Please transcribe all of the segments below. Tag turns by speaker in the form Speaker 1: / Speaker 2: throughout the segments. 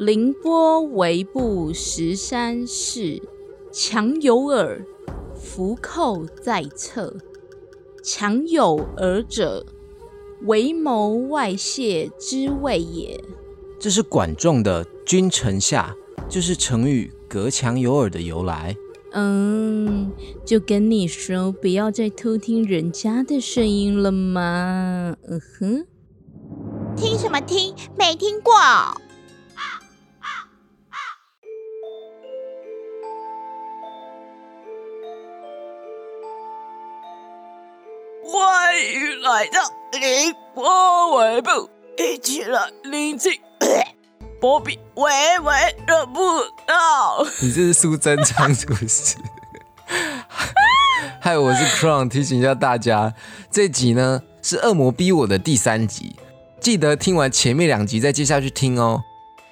Speaker 1: 凌波微步十三世，强有耳，伏寇在侧。强有耳者，为谋外泄之谓也。
Speaker 2: 这是管仲的“君臣下”，就是成语“隔墙有耳”的由来。
Speaker 1: 嗯，就跟你说，不要再偷听人家的声音了嘛。嗯哼，
Speaker 3: 听什么听？没听过。
Speaker 4: 欢迎来到凌波微步，一起来聆听波比微微的步道。
Speaker 2: 你这是苏贞昌是不是？嗨，我是 Crown，提醒一下大家，这集呢是《恶魔逼我》的第三集，记得听完前面两集再接下去听哦。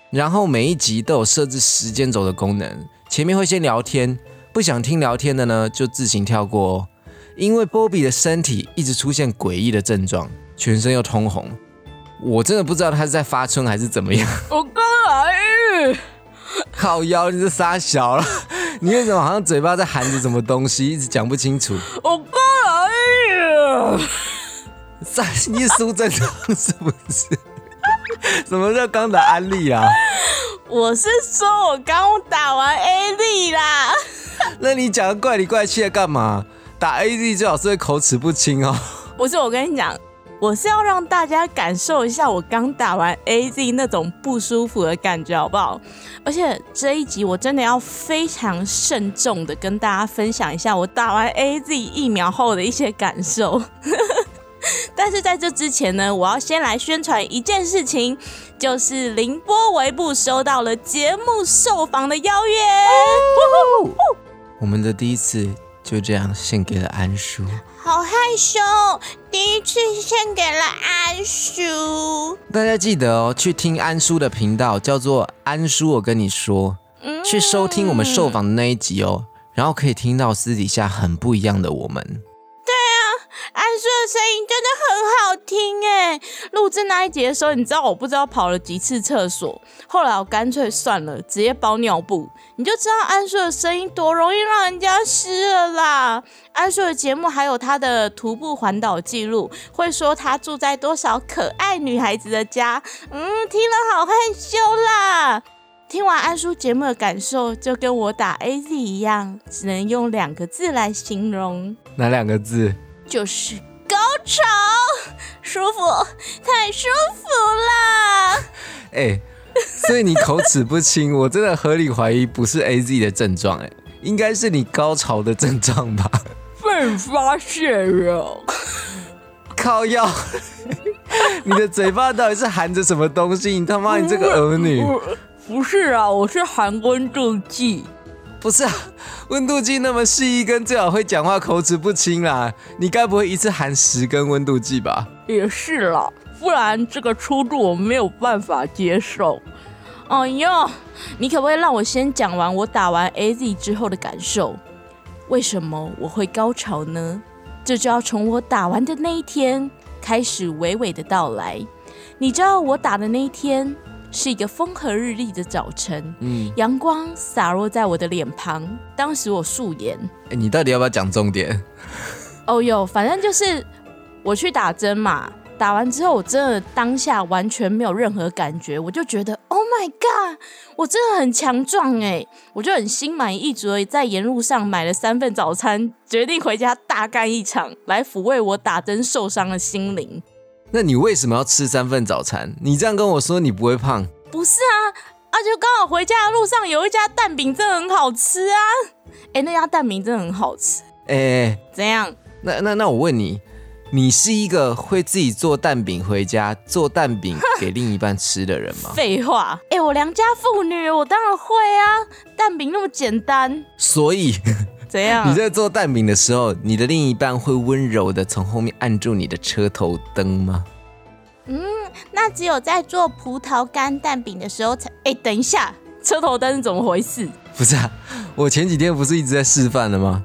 Speaker 2: 然后每一集都有设置时间轴的功能，前面会先聊天，不想听聊天的呢就自行跳过哦。因为波比的身体一直出现诡异的症状，全身又通红，我真的不知道他是在发春还是怎么样。
Speaker 4: 我刚来，
Speaker 2: 靠腰，你这傻小了，你为什么好像嘴巴在含着什么东西，一直讲不清楚？
Speaker 4: 我刚来，
Speaker 2: 在 你苏正常是不是？什么叫刚打安利啊？
Speaker 4: 我是说我刚打完 A 力啦。
Speaker 2: 那你讲的怪里怪气的干嘛？打 A Z 最好是会口齿不清哦。
Speaker 4: 不是，我跟你讲，我是要让大家感受一下我刚打完 A Z 那种不舒服的感觉，好不好？而且这一集我真的要非常慎重的跟大家分享一下我打完 A Z 疫苗后的一些感受。但是在这之前呢，我要先来宣传一件事情，就是凌波微步收到了节目受访的邀约。
Speaker 2: 我们的第一次。就这样献给了安叔，
Speaker 3: 好害羞，第一次献给了安叔。
Speaker 2: 大家记得哦，去听安叔的频道，叫做安叔。我跟你说，去收听我们受访的那一集哦，然后可以听到私底下很不一样的我们。
Speaker 3: 对啊安叔的声音真的很好听哎！
Speaker 4: 录制那一集的时候，你知道我不知道跑了几次厕所，后来我干脆算了，直接包尿布。你就知道安叔的声音多容易让人家湿了啦。安叔的节目还有他的徒步环岛记录，会说他住在多少可爱女孩子的家，嗯，听了好害羞啦。听完安叔节目的感受，就跟我打 A Z 一样，只能用两个字来形容。
Speaker 2: 哪两个字？
Speaker 3: 就是高潮，舒服，太舒服了。
Speaker 2: 哎，所以你口齿不清，我真的合理怀疑不是 A Z 的症状，哎，应该是你高潮的症状吧？
Speaker 4: 被发现了，
Speaker 2: 靠药，你的嘴巴到底是含着什么东西？你他妈，你这个儿女！
Speaker 4: 不是啊，我是含温度计。
Speaker 2: 不是啊，温度计那么细一根，最好会讲话，口齿不清啦。你该不会一次含十根温度计吧？
Speaker 4: 也是啦，不然这个出入我没有办法接受。哎呦，你可不可以让我先讲完我打完 A Z 之后的感受？为什么我会高潮呢？这就要从我打完的那一天开始娓娓的道来。你知道我打的那一天？是一个风和日丽的早晨，嗯，阳光洒落在我的脸庞。当时我素颜，
Speaker 2: 哎，你到底要不要讲重点？
Speaker 4: 哦哟，反正就是我去打针嘛，打完之后我真的当下完全没有任何感觉，我就觉得 Oh my God，我真的很强壮哎，我就很心满意足的在沿路上买了三份早餐，决定回家大干一场，来抚慰我打针受伤的心灵。
Speaker 2: 那你为什么要吃三份早餐？你这样跟我说，你不会胖？
Speaker 4: 不是啊，啊，就刚好回家的路上有一家蛋饼，真的很好吃啊！哎，那家蛋饼真的很好吃。
Speaker 2: 哎，
Speaker 4: 怎样？
Speaker 2: 那那那我问你，你是一个会自己做蛋饼回家做蛋饼给另一半吃的人吗？
Speaker 4: 废话，哎，我良家妇女，我当然会啊！蛋饼那么简单，
Speaker 2: 所以。
Speaker 4: 怎样？
Speaker 2: 你在做蛋饼的时候，你的另一半会温柔的从后面按住你的车头灯吗？
Speaker 3: 嗯，那只有在做葡萄干蛋饼的时候才。
Speaker 4: 哎，等一下，车头灯是怎么回事？
Speaker 2: 不是啊，我前几天不是一直在示范了吗？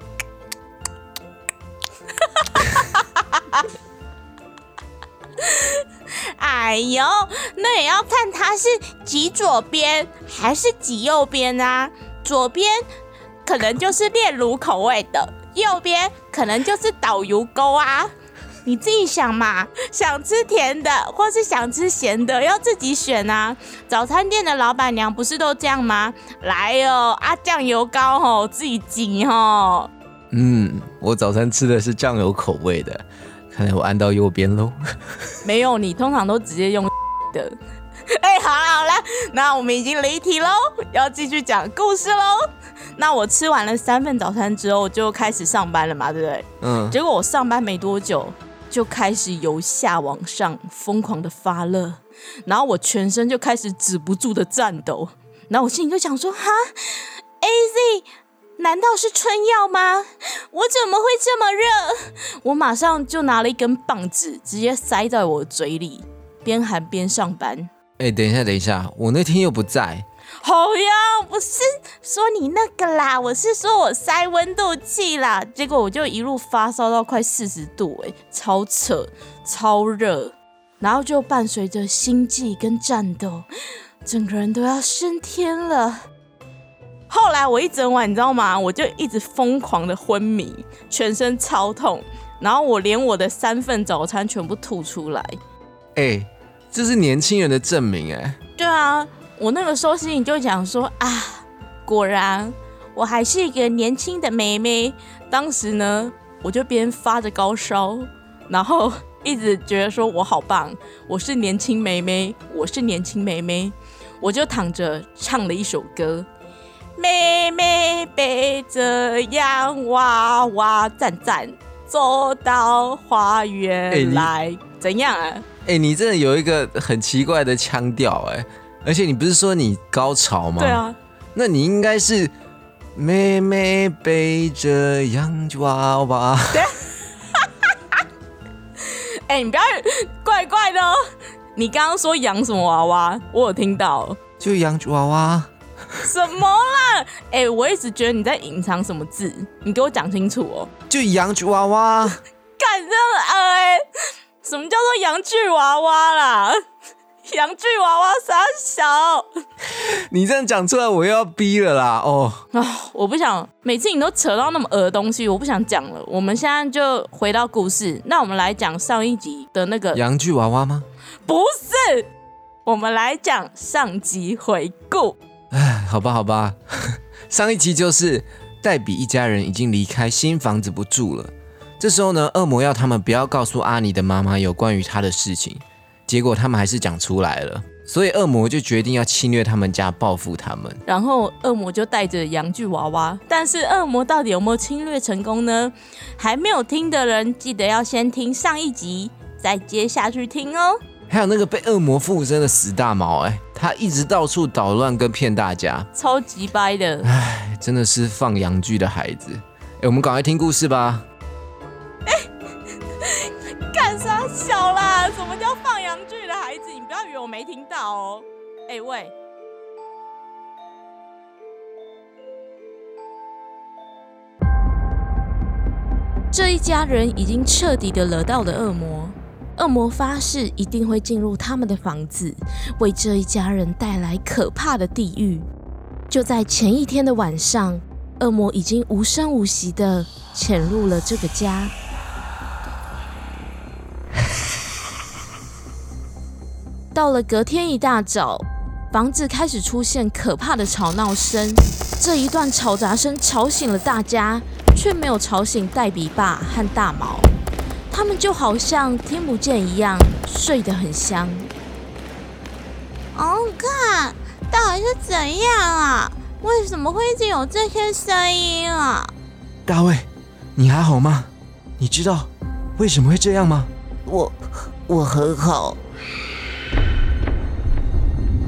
Speaker 3: 哎
Speaker 4: 呦，那也要看它是挤左边还是挤右边啊。左边可能就是炼乳口味的，右边可能就是导游沟啊。你自己想嘛，想吃甜的或是想吃咸的，要自己选啊。早餐店的老板娘不是都这样吗？来哦，啊酱油膏吼，自己挤吼。
Speaker 2: 嗯，我早餐吃的是酱油口味的，看来我按到右边喽。
Speaker 4: 没有，你通常都直接用 的。哎，好了好了，那我们已经离题喽，要继续讲故事喽。那我吃完了三份早餐之后，就开始上班了嘛，对不对？
Speaker 2: 嗯，
Speaker 4: 结果我上班没多久，就开始由下往上疯狂的发热，然后我全身就开始止不住的颤抖，然后我心里就想说，哈，A Z，难道是春药吗？我怎么会这么热？我马上就拿了一根棒子，直接塞在我嘴里，边喊边上班。
Speaker 2: 哎，等一下，等一下，我那天又不在。
Speaker 4: 好呀，不是说你那个啦，我是说我塞温度计啦，结果我就一路发烧到快四十度，哎，超扯，超热，然后就伴随着心悸跟战斗，整个人都要升天了。后来我一整晚，你知道吗？我就一直疯狂的昏迷，全身超痛，然后我连我的三份早餐全部吐出来。
Speaker 2: 哎，这是年轻人的证明，哎。
Speaker 4: 对啊。我那个时候心里就讲说啊，果然我还是一个年轻的妹妹。当时呢，我就边发着高烧，然后一直觉得说我好棒，我是年轻妹妹，我是年轻妹妹。我就躺着唱了一首歌：妹妹背着洋娃娃，站站走到花园来，怎样啊？
Speaker 2: 哎，你真的有一个很奇怪的腔调，哎。而且你不是说你高潮吗？
Speaker 4: 对啊，
Speaker 2: 那你应该是妹妹背着洋娃娃。对，
Speaker 4: 哎，你不要怪怪的哦。你刚刚说洋什么娃娃？我有听到，
Speaker 2: 就洋娃娃。
Speaker 4: 什么啦？哎，我一直觉得你在隐藏什么字，你给我讲清楚哦。
Speaker 2: 就洋娃娃。
Speaker 4: 干这哎？什么叫做洋剧娃娃啦？洋剧娃娃傻小，
Speaker 2: 你这样讲出来，我又要逼了啦！哦
Speaker 4: 啊，我不想每次你都扯到那么恶的东西，我不想讲了。我们现在就回到故事，那我们来讲上一集的那个
Speaker 2: 洋剧娃娃吗？
Speaker 4: 不是，我们来讲上集回顾。
Speaker 2: 哎，好吧，好吧，上一集就是黛比一家人已经离开新房子不住了。这时候呢，恶魔要他们不要告诉阿尼的妈妈有关于他的事情。结果他们还是讲出来了，所以恶魔就决定要侵略他们家，报复他们。
Speaker 4: 然后恶魔就带着洋具娃娃，但是恶魔到底有没有侵略成功呢？还没有听的人，记得要先听上一集，再接下去听哦。
Speaker 2: 还有那个被恶魔附身的死大毛，哎，他一直到处捣乱跟骗大家，
Speaker 4: 超级掰的。
Speaker 2: 哎，真的是放羊剧的孩子。哎，我们赶快听故事吧。
Speaker 4: 干啥小啦？什么叫放羊剧的孩子？你不要以为我没听到哦。哎喂，这一家人已经彻底的惹到了恶魔。恶魔发誓一定会进入他们的房子，为这一家人带来可怕的地狱。就在前一天的晚上，恶魔已经无声无息的潜入了这个家。到了隔天一大早，房子开始出现可怕的吵闹声。这一段吵杂声吵醒了大家，却没有吵醒黛比爸和大毛。他们就好像听不见一样，睡得很香。
Speaker 3: 哦，看，到底是怎样啊？为什么会一直有这些声音啊？
Speaker 2: 大卫，你还好吗？你知道为什么会这样吗？
Speaker 5: 我，我很好。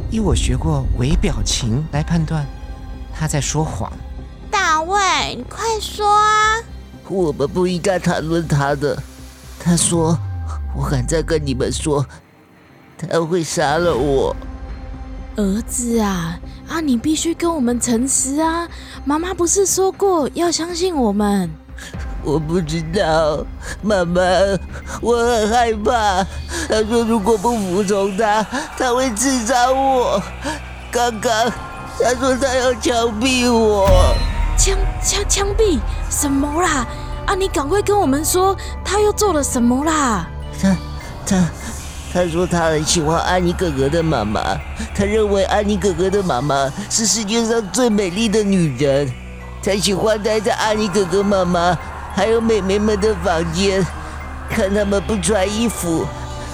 Speaker 5: 以我学过微表情来判断，他在说谎。
Speaker 3: 大卫，你快说啊！
Speaker 5: 我们不应该谈论他的。他说：“我敢再跟你们说，他会杀了我。”
Speaker 4: 儿子啊，啊，你必须跟我们诚实啊！妈妈不是说过要相信我们？
Speaker 5: 我不知道，妈妈，我很害怕。他说如果不服从他，他会刺杀我。刚刚他说他要枪毙我，
Speaker 4: 枪枪枪毙什么啦？啊，你赶快跟我们说，他又做了什么啦？
Speaker 5: 他他他说他很喜欢安妮哥哥的妈妈，他认为安妮哥哥的妈妈是世界上最美丽的女人，他喜欢待在安妮哥哥妈妈。还有妹妹们的房间，看他们不穿衣服，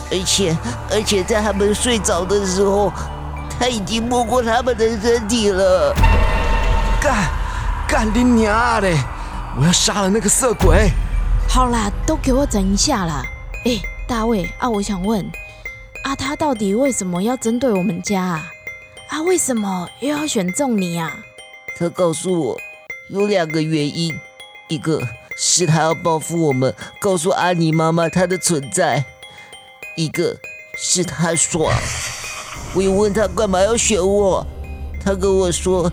Speaker 5: 而且而且在他们睡着的时候，他已经摸过他们的身体了。
Speaker 2: 干干你娘嘞！我要杀了那个色鬼！
Speaker 4: 好啦，都给我整一下啦！哎，大卫啊，我想问，啊，他到底为什么要针对我们家啊？啊，为什么又要选中你啊？
Speaker 5: 他告诉我有两个原因，一个。是他要报复我们，告诉阿妮妈妈他的存在。一个是他爽，我又问他干嘛要选我，他跟我说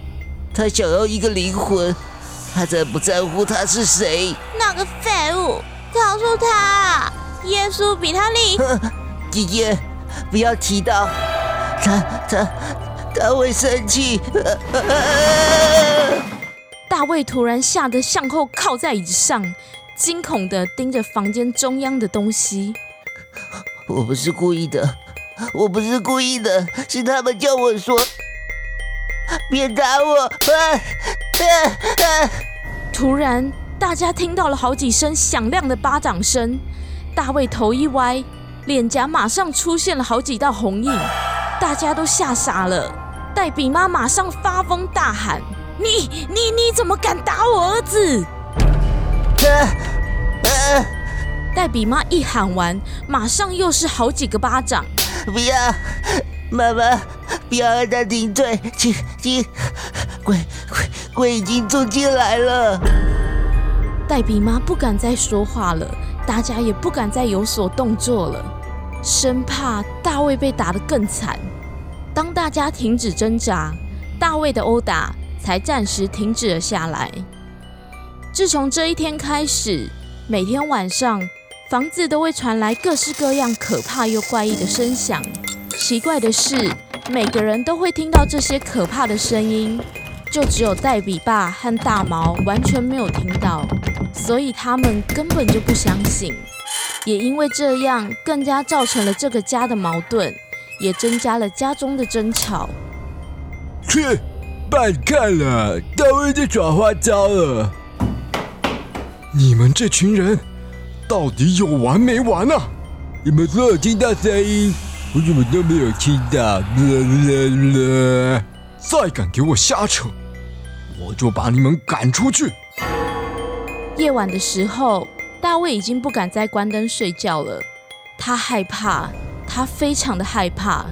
Speaker 5: 他想要一个灵魂，他才不在乎他是谁。
Speaker 3: 那个废物，告诉他，耶稣比他厉害。
Speaker 5: 姐姐，不要提到他，他他会生气。
Speaker 4: 大卫突然吓得向后靠在椅子上，惊恐的盯着房间中央的东西。
Speaker 5: 我不是故意的，我不是故意的，是他们叫我说别打我。
Speaker 4: 突然，大家听到了好几声响亮的巴掌声。大卫头一歪，脸颊马上出现了好几道红印，大家都吓傻了。黛比妈马上发疯大喊。你你你怎么敢打我儿子？黛比妈一喊完，马上又是好几个巴掌。
Speaker 5: 不要，妈妈，不要让他顶嘴，请请，鬼鬼鬼已经住进来了。
Speaker 4: 黛比妈不敢再说话了，大家也不敢再有所动作了，生怕大卫被打得更惨。当大家停止挣扎，大卫的殴打。才暂时停止了下来。自从这一天开始，每天晚上房子都会传来各式各样可怕又怪异的声响。奇怪的是，每个人都会听到这些可怕的声音，就只有代比爸和大毛完全没有听到，所以他们根本就不相信。也因为这样，更加造成了这个家的矛盾，也增加了家中的争吵。
Speaker 6: 去。别看了，大卫在耍花招了！
Speaker 2: 你们这群人到底有完没完啊？
Speaker 6: 你们都有听到声音，我怎么都没有听到？
Speaker 2: 再敢给我瞎扯，我就把你们赶出去！
Speaker 4: 夜晚的时候，大卫已经不敢再关灯睡觉了，他害怕，他非常的害怕。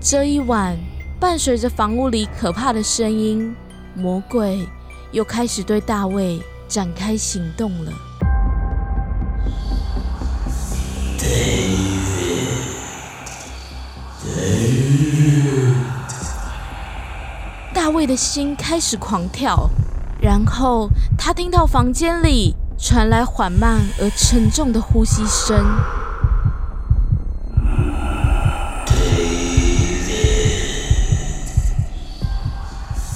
Speaker 4: 这一晚。伴随着房屋里可怕的声音，魔鬼又开始对大卫展开行动了。大卫的心开始狂跳，然后他听到房间里传来缓慢而沉重的呼吸声。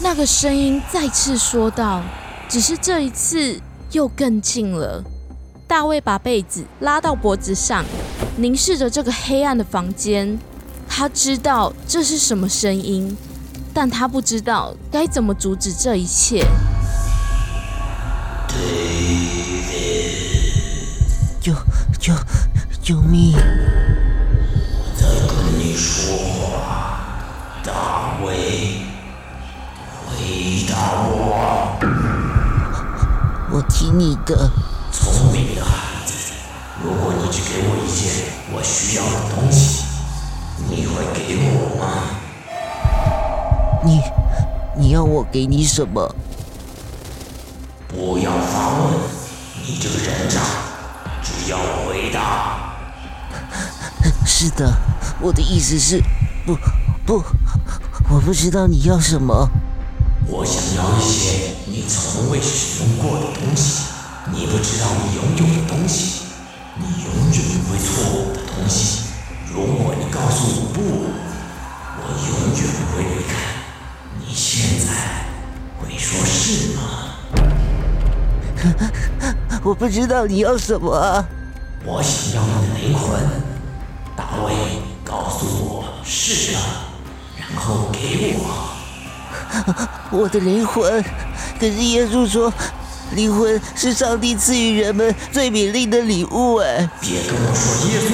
Speaker 4: 那个声音再次说道：“只是这一次又更近了。”大卫把被子拉到脖子上，凝视着这个黑暗的房间。他知道这是什么声音，但他不知道该怎么阻止这一切。
Speaker 5: 救救救命！
Speaker 7: 我在跟你说话，大卫。回答我！
Speaker 5: 我听你的。
Speaker 7: 聪明的孩子，如果你只给我一件我需要的东西，你会给我
Speaker 5: 你要我给你什么？
Speaker 7: 不要发问，你这个人渣！只要回答。
Speaker 5: 是的，我的意思是，不，不，我不知道你要什么。
Speaker 7: 我想要一些你从未使用过的东西，你不知道你拥有的东西，你永远不会错过的东西。如果你告诉我是吗？
Speaker 5: 我不知道你要什么啊。
Speaker 7: 我想要你的灵魂。大卫，告诉我是的，然后给我。
Speaker 5: 我的灵魂。可是耶稣说，灵魂是上帝赐予人们最美丽的礼物。哎，
Speaker 7: 别跟我说耶稣，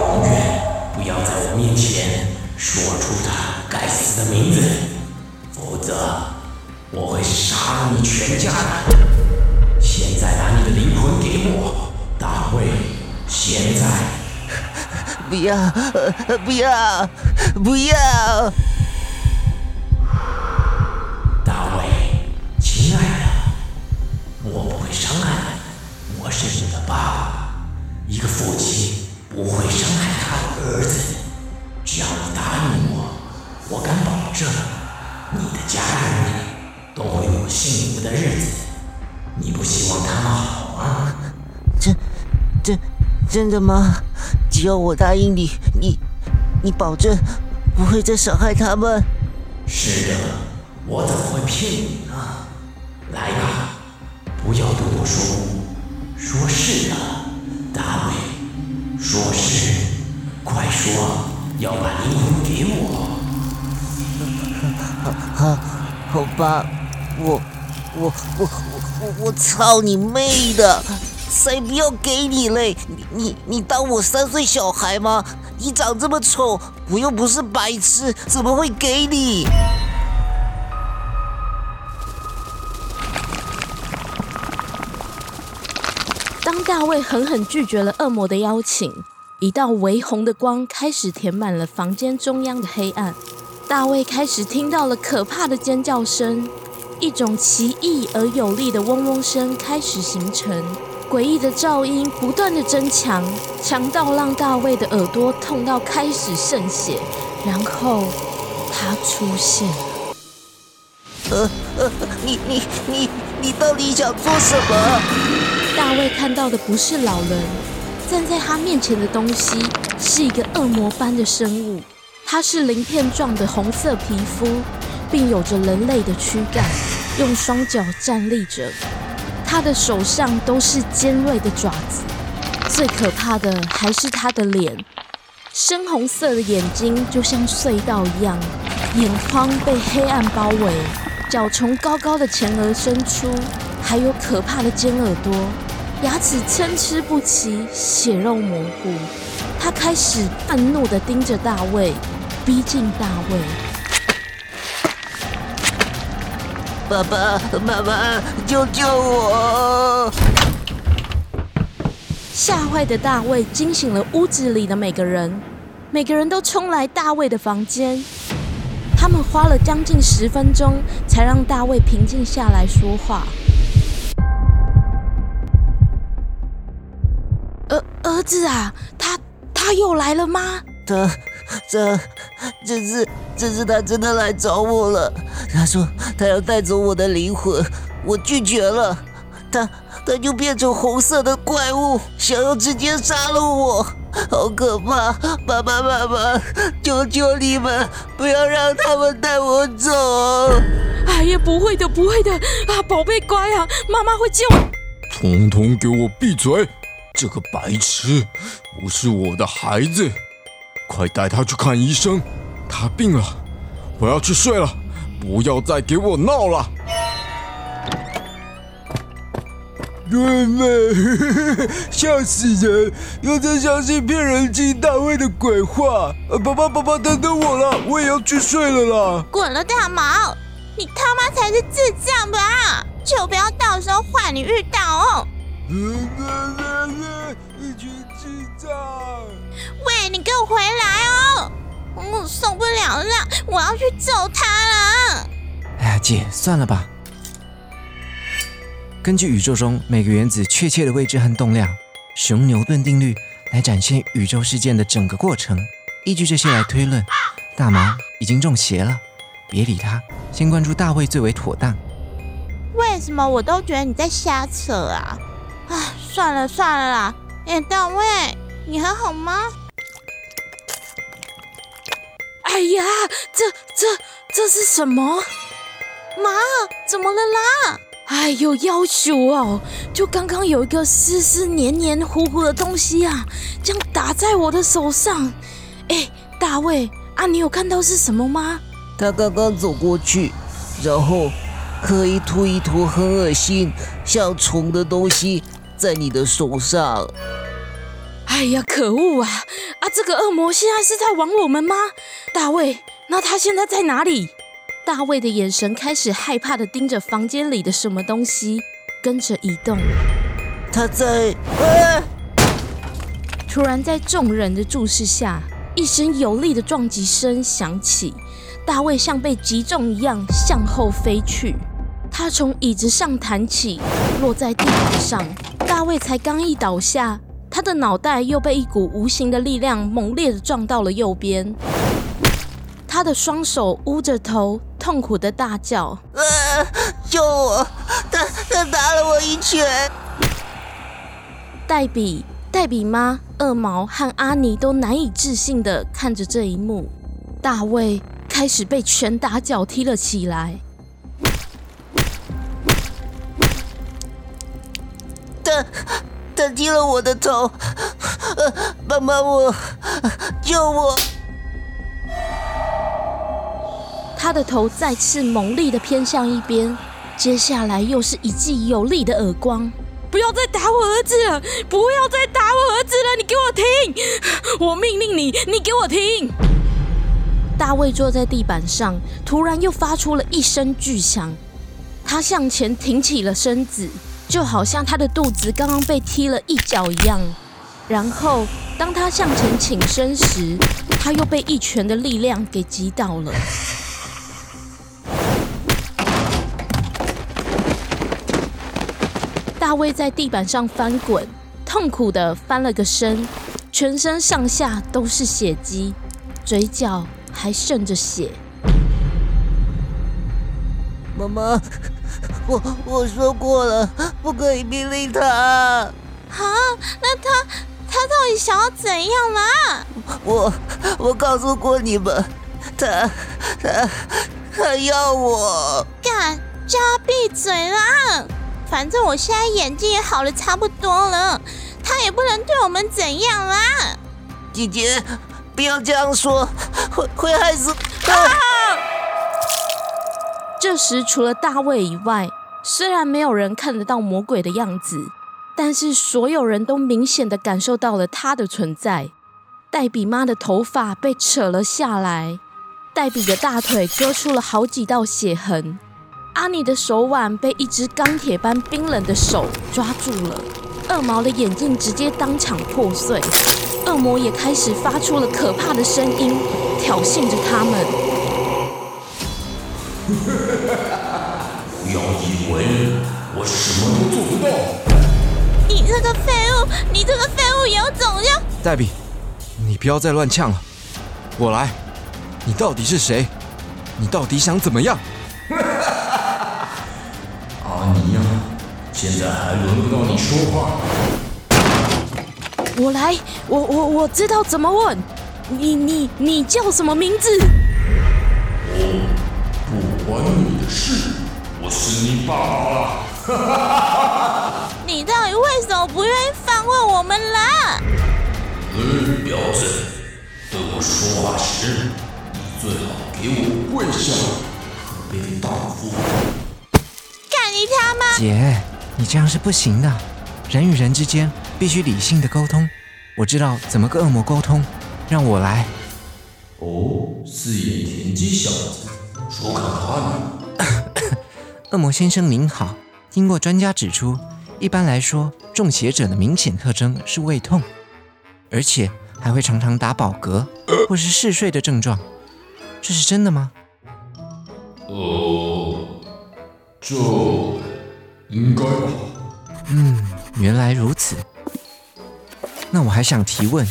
Speaker 7: 永远不要在我面前说出他该死的名字，否则我会杀了你全家的。现在把你的灵魂给我，大卫。现在，
Speaker 5: 不要，不要，不要。
Speaker 7: 大卫，亲爱的，我不会伤害你，我是你的爸爸。一个父亲不会伤害他的儿子。只要你答应我，我敢保证，你的家人都会有幸福的日子。你不希望他们好吗？
Speaker 5: 真，真，真的吗？只要我答应你，你，你保证不会再伤害他们。
Speaker 7: 是的，我怎么会骗你呢？来吧，不要对我说，说是的，大卫，说是，快说，要把灵魂给我。
Speaker 5: 好，好吧，我，我，我，我，我操你妹的！才不要给你嘞！你你你当我三岁小孩吗？你长这么丑，我又不是白痴，怎么会给你？
Speaker 4: 当大卫狠狠拒绝了恶魔的邀请，一道微红的光开始填满了房间中央的黑暗。大卫开始听到了可怕的尖叫声，一种奇异而有力的嗡嗡声开始形成。诡异的噪音不断的增强，强到让大卫的耳朵痛到开始渗血。然后他出现了。
Speaker 5: 呃呃，你你你你到底想做什么？
Speaker 4: 大卫看到的不是老人，站在他面前的东西是一个恶魔般的生物。它是鳞片状的红色皮肤，并有着人类的躯干，用双脚站立着。他的手上都是尖锐的爪子，最可怕的还是他的脸，深红色的眼睛就像隧道一样，眼眶被黑暗包围，脚从高高的前额伸出，还有可怕的尖耳朵，牙齿参差不齐，血肉模糊。他开始愤怒地盯着大卫，逼近大卫。
Speaker 5: 爸爸妈妈，救救我！
Speaker 4: 吓坏的大卫惊醒了屋子里的每个人，每个人都冲来大卫的房间。他们花了将近十分钟，才让大卫平静下来说话。儿儿子啊，他他又来了吗？
Speaker 5: 他这这次这次他真的来找我了。他说他要带走我的灵魂，我拒绝了。他他就变成红色的怪物，想要直接杀了我，好可怕！爸爸妈妈，求求你们不要让他们带我走。
Speaker 4: 哎呀，不会的，不会的啊，宝贝乖啊，妈妈会救。
Speaker 8: 统统给我闭嘴！这个白痴不是我的孩子。快带他去看医生，他病了。我要去睡了，不要再给我闹了。妹妹，笑死人！又在相信骗人精大卫的鬼话。爸爸，爸爸，等等我了，我也要去睡了啦。
Speaker 3: 滚了，大毛！你他妈才是智障吧？就不要到时候换你遇到哦。
Speaker 8: 一群智障！
Speaker 3: 喂，你给我回来哦！我受不了了，我要去揍他了！
Speaker 2: 哎呀，姐，算了吧。根据宇宙中每个原子确切的位置和动量，使用牛顿定律来展现宇宙事件的整个过程。依据这些来推论，大毛已经中邪了。别理他，先关注大卫最为妥当。
Speaker 3: 为什么我都觉得你在瞎扯啊？算了算了啦。哎，大卫，你还好吗？
Speaker 4: 哎呀，这这这是什么？
Speaker 3: 妈，怎么了啦？
Speaker 4: 哎呦，要求哦！就刚刚有一个湿湿黏黏糊糊的东西啊，这样打在我的手上。哎，大卫啊，你有看到是什么吗？
Speaker 5: 他刚刚走过去，然后可以吐一坨很恶心、像虫的东西在你的手上。
Speaker 4: 哎呀，可恶啊！啊，这个恶魔现在是在玩我们吗？大卫，那他现在在哪里？大卫的眼神开始害怕的盯着房间里的什么东西，跟着移动。
Speaker 5: 他在……啊！
Speaker 4: 突然，在众人的注视下，一声有力的撞击声响起。大卫像被击中一样向后飞去，他从椅子上弹起，落在地板上。大卫才刚一倒下，他的脑袋又被一股无形的力量猛烈的撞到了右边。他的双手捂着头，痛苦的大叫：“
Speaker 5: 啊！救我！他他打了我一拳！”
Speaker 4: 黛比、黛比妈、二毛和阿尼都难以置信的看着这一幕。大卫开始被拳打脚踢了起来。
Speaker 5: 他他踢了我的头！帮帮我！救我！
Speaker 4: 他的头再次猛力的偏向一边，接下来又是一记有力的耳光。不要再打我儿子了！不要再打我儿子了！你给我停！我命令你，你给我停！大卫坐在地板上，突然又发出了一声巨响。他向前挺起了身子，就好像他的肚子刚刚被踢了一脚一样。然后，当他向前倾身时，他又被一拳的力量给击倒了。大卫在地板上翻滚，痛苦的翻了个身，全身上下都是血迹，嘴角还渗着血。
Speaker 5: 妈妈，我我说过了，不可以命令他。
Speaker 3: 啊，那他他到底想要怎样啦？
Speaker 5: 我我告诉过你们，他他他要我。
Speaker 3: 干，叫他闭嘴啦！反正我现在眼睛也好了差不多了，他也不能对我们怎样啦。
Speaker 5: 姐姐，不要这样说，会会害死。
Speaker 4: 这时，除了大卫以外，虽然没有人看得到魔鬼的样子，但是所有人都明显的感受到了他的存在。黛比妈的头发被扯了下来，黛比的大腿割出了好几道血痕。阿尼的手腕被一只钢铁般冰冷的手抓住了，恶毛的眼镜直接当场破碎，恶魔也开始发出了可怕的声音，挑衅着他们。
Speaker 7: 什么都做不到！
Speaker 3: 你这个废物，你这个废物有种呀！
Speaker 2: 黛比，你不要再乱呛了，我来。你到底是谁？你到底想怎么样？
Speaker 7: 阿尼亚，现在还轮不到你说话。
Speaker 4: 我来，我我我知道怎么问。你你你叫什么名字？
Speaker 7: 我不关你的事，我是你爸爸了。
Speaker 3: 你到底为什么不愿意放过我们啦？
Speaker 7: 嗯，婊子，对我说话时，你最好给我跪下，可悲的荡妇。
Speaker 3: 干你他妈！
Speaker 9: 姐，你这样是不行的。人与人之间必须理性的沟通。我知道怎么跟恶魔沟通，让我来。
Speaker 7: 哦，四眼田鸡小子，说看看。
Speaker 9: 恶魔先生您好，经过专家指出，一般来说，中邪者的明显特征是胃痛，而且还会常常打饱嗝或是嗜睡的症状，这是真的吗？
Speaker 7: 哦，这应该吧。
Speaker 9: 嗯，原来如此。那我还想提问，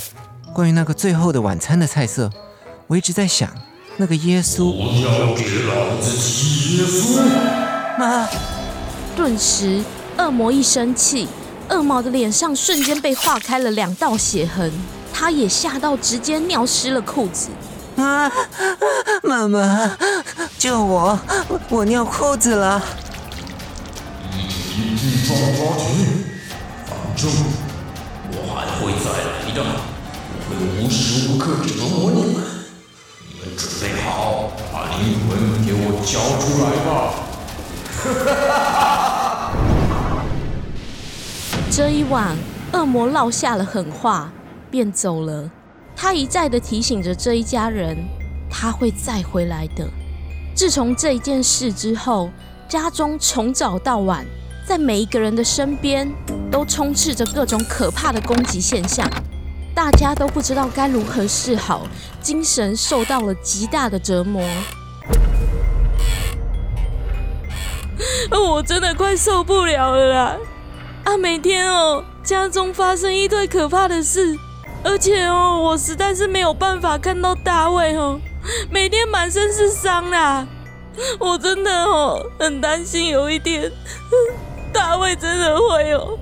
Speaker 9: 关于那个最后的晚餐的菜色，我一直在想，那个耶稣，
Speaker 7: 不要给老子提耶稣！
Speaker 9: 妈，
Speaker 4: 顿时，恶魔一生气，恶魔的脸上瞬间被划开了两道血痕，他也吓到直接尿湿了裤子。
Speaker 5: 啊，妈妈，救我！我尿裤子了。
Speaker 7: 放停！反正我还会再来的，我会无时无刻折磨你们。你们准备好，把灵魂给我交出来吧！
Speaker 4: 这一晚，恶魔落下了狠话，便走了。他一再的提醒着这一家人，他会再回来的。自从这一件事之后，家中从早到晚，在每一个人的身边，都充斥着各种可怕的攻击现象，大家都不知道该如何是好，精神受到了极大的折磨。我真的快受不了了！啊，每天哦，家中发生一堆可怕的事。而且哦，我实在是没有办法看到大卫哦，每天满身是伤啦。我真的哦，很担心有一天大卫真的会哦。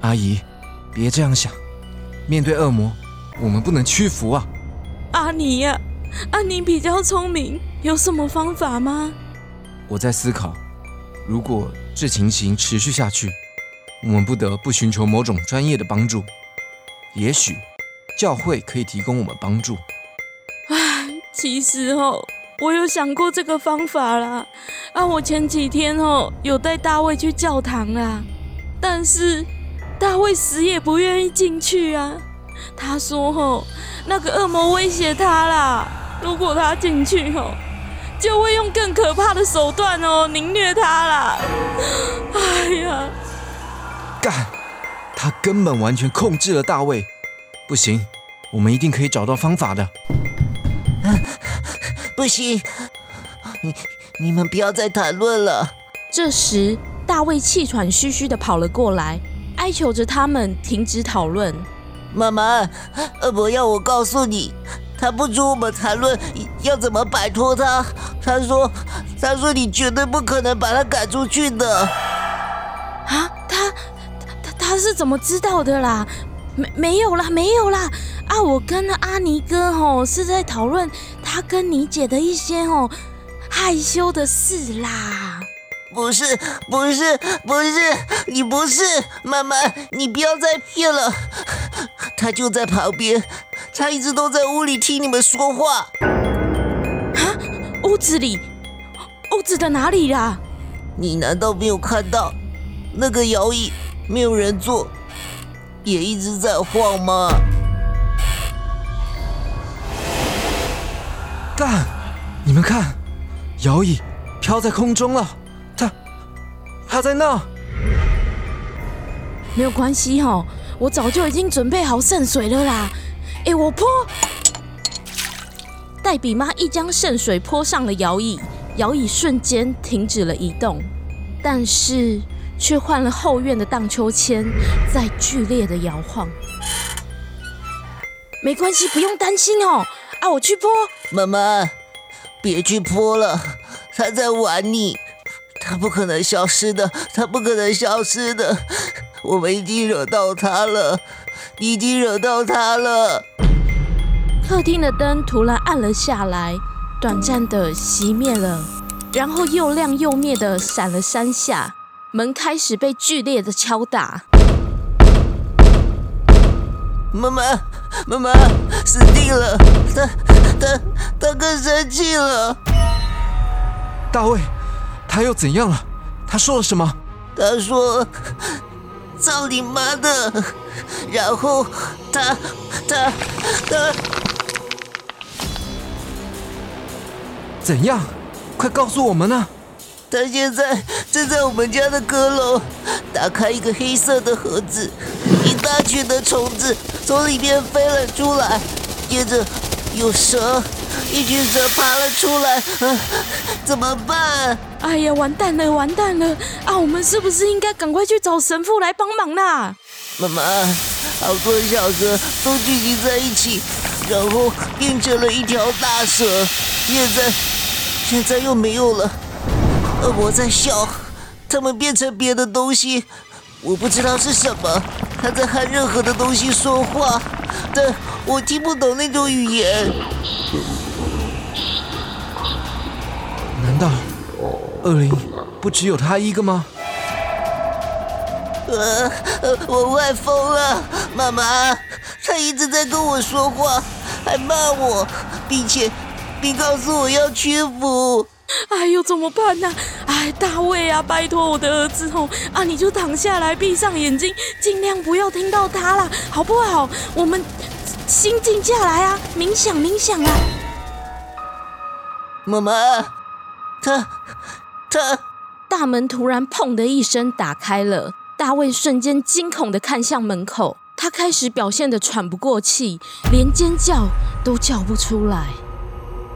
Speaker 2: 阿姨，别这样想，面对恶魔，我们不能屈服啊。
Speaker 4: 阿尼呀，阿尼比较聪明，有什么方法吗？
Speaker 2: 我在思考，如果这情形持续下去。我们不得不寻求某种专业的帮助，也许教会可以提供我们帮助。
Speaker 4: 唉，其实哦，我有想过这个方法啦。啊，我前几天哦有带大卫去教堂啊，但是大卫死也不愿意进去啊。他说哦，那个恶魔威胁他啦，如果他进去哦，就会用更可怕的手段哦凌虐他啦。哎呀！
Speaker 2: 干！他根本完全控制了大卫。不行，我们一定可以找到方法的。
Speaker 5: 不行，你你们不要再谈论了。
Speaker 4: 这时，大卫气喘吁吁的跑了过来，哀求着他们停止讨论。
Speaker 5: 妈妈，恶魔要我告诉你，他不准我们谈论要怎么摆脱他。他说，他说你绝对不可能把他赶出去的。
Speaker 4: 啊，他。他他是怎么知道的啦？没没有啦，没有啦！啊，我跟阿尼哥吼是在讨论他跟你姐的一些吼害羞的事啦。
Speaker 5: 不是，不是，不是，你不是妈妈，你不要再骗了。他就在旁边，他一直都在屋里听你们说话。
Speaker 4: 啊，屋子里，屋子的哪里啦？
Speaker 5: 你难道没有看到那个摇椅？没有人坐，也一直在晃吗？
Speaker 2: 干！你们看，摇椅飘在空中了，它，它在那。
Speaker 4: 没有关系哈，我早就已经准备好圣水了啦。哎，我泼！黛比妈一将圣水泼上了摇椅，摇椅瞬间停止了移动，但是。却换了后院的荡秋千，在剧烈的摇晃。没关系，不用担心哦。啊，我去泼。
Speaker 5: 妈妈，别去泼了，他在玩你，他不可能消失的，他不可能消失的。我们已经惹到他了，你已经惹到他了。
Speaker 4: 客厅的灯突然暗了下来，短暂的熄灭了，然后又亮又灭的闪了三下。门开始被剧烈的敲打，
Speaker 5: 妈妈，妈妈，死定了！他，他，他更生气了。
Speaker 2: 大卫，他又怎样了？他说了什么？
Speaker 5: 他说：“操你妈的！”然后他，他，他
Speaker 2: 怎样？快告诉我们呢！
Speaker 5: 他现在正在我们家的阁楼，打开一个黑色的盒子，一大群的虫子从里面飞了出来，接着有蛇，一群蛇爬了出来，怎么办？
Speaker 4: 哎呀，完蛋了，完蛋了！啊，我们是不是应该赶快去找神父来帮忙啦？
Speaker 5: 妈妈，好多小蛇都聚集在一起，然后变成了一条大蛇，现在，现在又没有了。恶魔在笑，他们变成别的东西，我不知道是什么。他在和任何的东西说话，但我听不懂那种语言。
Speaker 2: 难道恶灵不只有他一个吗？
Speaker 5: 呃，呃我快疯了，妈妈，他一直在跟我说话，还骂我，并且并告诉我要屈服。
Speaker 4: 哎呦，怎么办呢、哎，大卫啊，拜托我的儿子哦，啊，你就躺下来，闭上眼睛，尽量不要听到他啦，好不好？我们心静下来啊，冥想冥想啊。
Speaker 5: 妈妈，他他
Speaker 4: 大门突然砰的一声打开了，大卫瞬间惊恐的看向门口，他开始表现的喘不过气，连尖叫都叫不出来。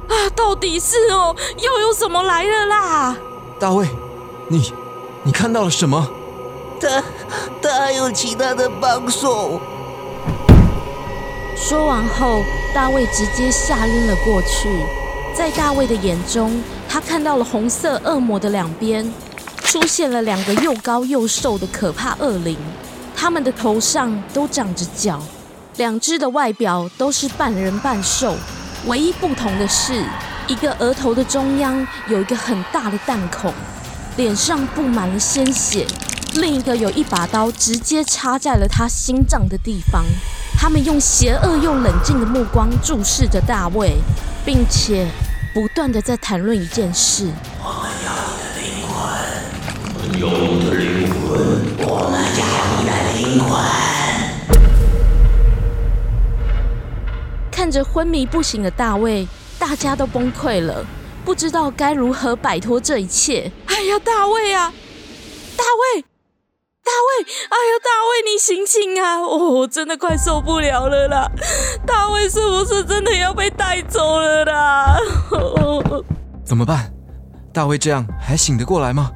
Speaker 4: 啊，到底是哦，又有什么来了啦？
Speaker 2: 大卫，你你看到了什么？
Speaker 5: 他他还有其他的帮手。
Speaker 4: 说完后，大卫直接吓晕了过去。在大卫的眼中，他看到了红色恶魔的两边出现了两个又高又瘦的可怕恶灵，他们的头上都长着角，两只的外表都是半人半兽。唯一不同的是，一个额头的中央有一个很大的弹孔，脸上布满了鲜血；另一个有一把刀直接插在了他心脏的地方。他们用邪恶又冷静的目光注视着大卫，并且不断的在谈论一件事
Speaker 7: 我要的灵魂我要的灵魂我要的灵魂。
Speaker 4: 看着昏迷不醒的大卫，大家都崩溃了，不知道该如何摆脱这一切。哎呀，大卫啊，大卫，大卫，哎呀，大卫，你醒醒啊！哦，我真的快受不了了啦！大卫是不是真的要被带走了啦？
Speaker 2: 怎么办？大卫这样还醒得过来吗？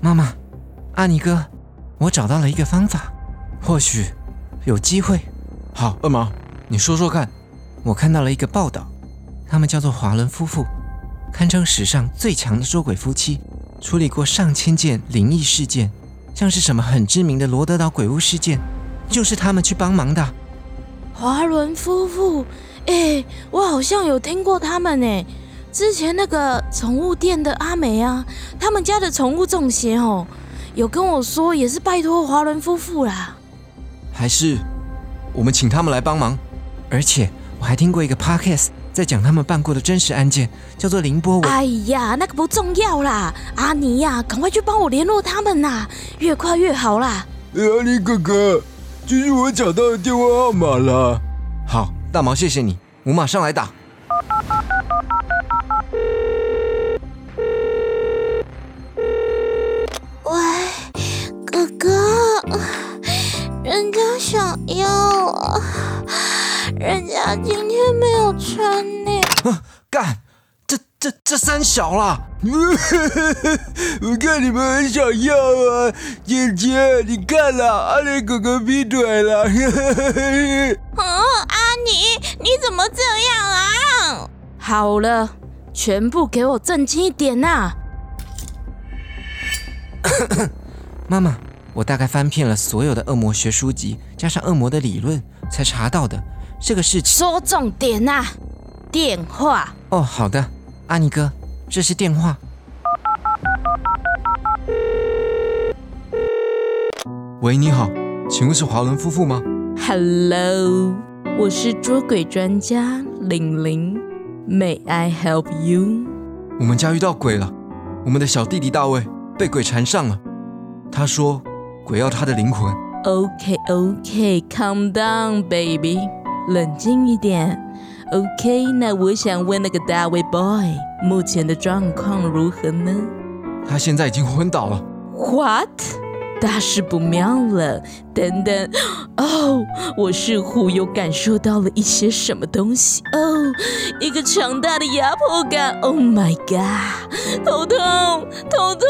Speaker 9: 妈妈，阿尼哥，我找到了一个方法，或许有机会。
Speaker 2: 好，二毛，你说说看。
Speaker 9: 我看到了一个报道，他们叫做华伦夫妇，堪称史上最强的捉鬼夫妻，处理过上千件灵异事件，像是什么很知名的罗德岛鬼屋事件，就是他们去帮忙的。
Speaker 4: 华伦夫妇，哎、我好像有听过他们哎。之前那个宠物店的阿美啊，他们家的宠物中邪哦，有跟我说也是拜托华伦夫妇啦。
Speaker 2: 还是我们请他们来帮忙？
Speaker 9: 而且我还听过一个 podcast 在讲他们办过的真实案件，叫做凌波尾。
Speaker 4: 哎呀，那个不重要啦，阿尼呀、赶快去帮我联络他们呐，越快越好啦。
Speaker 6: 阿尼哥哥，这是我找到的电话号码啦。
Speaker 2: 好，大毛，谢谢你，我马上来打。
Speaker 3: 人家想要啊，人家今天没有穿呢。
Speaker 2: 干，这这这三小啦！
Speaker 6: 我看你们很想要啊，姐姐，你看啦，阿雷哥哥劈腿了。
Speaker 3: 嗯，阿尼，你怎么这样啊？
Speaker 4: 好了，全部给我正经一点呐、
Speaker 9: 妈妈，我大概翻遍了所有的恶魔学书籍，加上恶魔的理论，才查到的这个事情。
Speaker 4: 说重点呐、电话。
Speaker 9: 哦，好的，阿尼哥，这是电话。
Speaker 2: 喂，你好，请问是华伦夫妇吗
Speaker 4: ？Hello，我是捉鬼专家玲玲，May I help you？
Speaker 2: 我们家遇到鬼了，我们的小弟弟大卫被鬼缠上了。他说，鬼要他的灵魂。
Speaker 4: OK OK，calm down baby，冷静一点。OK，那我想问那个大卫 boy 目前的状况如何呢
Speaker 2: 他现在已经昏倒了。
Speaker 4: ？What？大事不妙了！等等，哦，我似乎又感受到了一些什么东西哦，一个强大的压迫感。Oh my god！头痛，头痛！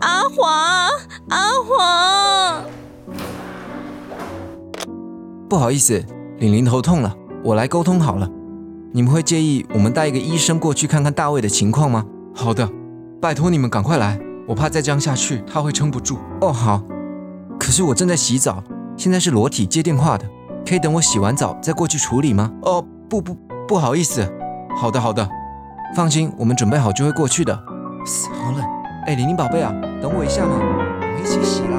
Speaker 4: 阿华，阿华！
Speaker 2: 不好意思，玲玲头痛了，我来沟通好了。你们会介意我们带一个医生过去看看大卫的情况吗？好的，拜托你们赶快来，我怕再这样下去他会撑不住。哦，好。可是我正在洗澡，现在是裸体接电话的，可以等我洗完澡再过去处理吗？哦，不不，不好意思。好的好的，放心，我们准备好就会过去的。好冷，哎，玲玲宝贝啊，等我一下嘛，我们一起洗啦。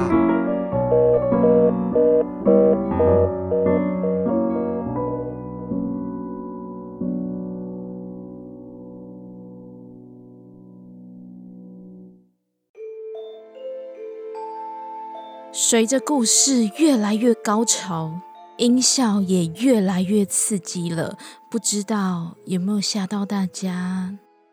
Speaker 4: 随着故事越来越高潮，音效也越来越刺激了，不知道有没有吓到大家？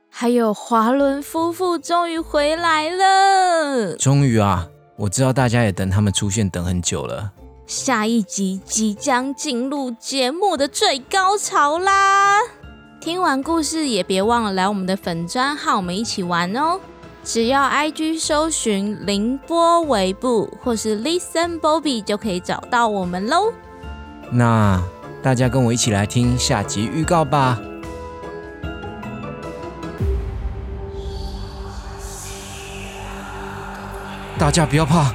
Speaker 4: 还有华伦夫妇终于回来了，
Speaker 2: 终于啊！我知道大家也等他们出现等很久了。
Speaker 4: 下一集即将进入节目的最高潮啦！听完故事也别忘了来我们的粉砖和我们一起玩哦。只要 I G 搜寻凌波微步或是 Listen Bobby 就可以找到我们喽。
Speaker 2: 那大家跟我一起来听下集预告吧。大家不要怕，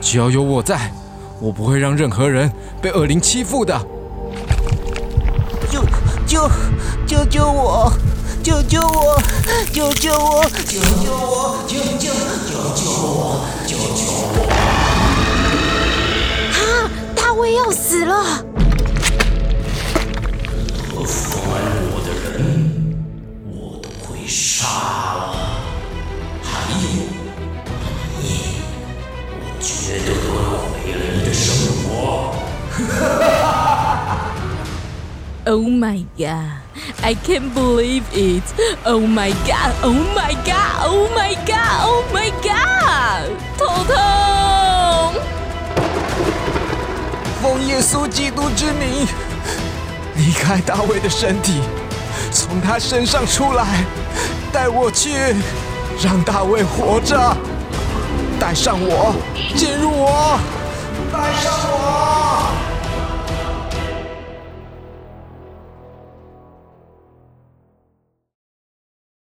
Speaker 2: 只要有我在，我不会让任何人被恶灵欺负的。
Speaker 5: 救救救救我！救救我！救救我！救救我！救救救救我！救救我！
Speaker 4: 哈！大卫要死了！
Speaker 7: 妨碍我的人，我都会杀了。还有你，我绝对会毁了。你的生活。
Speaker 4: Oh my god! I can't believe it! Oh my god! Oh my god! Oh my god! Oh my god! 头痛！
Speaker 2: 奉耶稣基督之名，离开大卫的身体，从他身上出来，带我去，让大卫活着，带上我，进入我，带上我。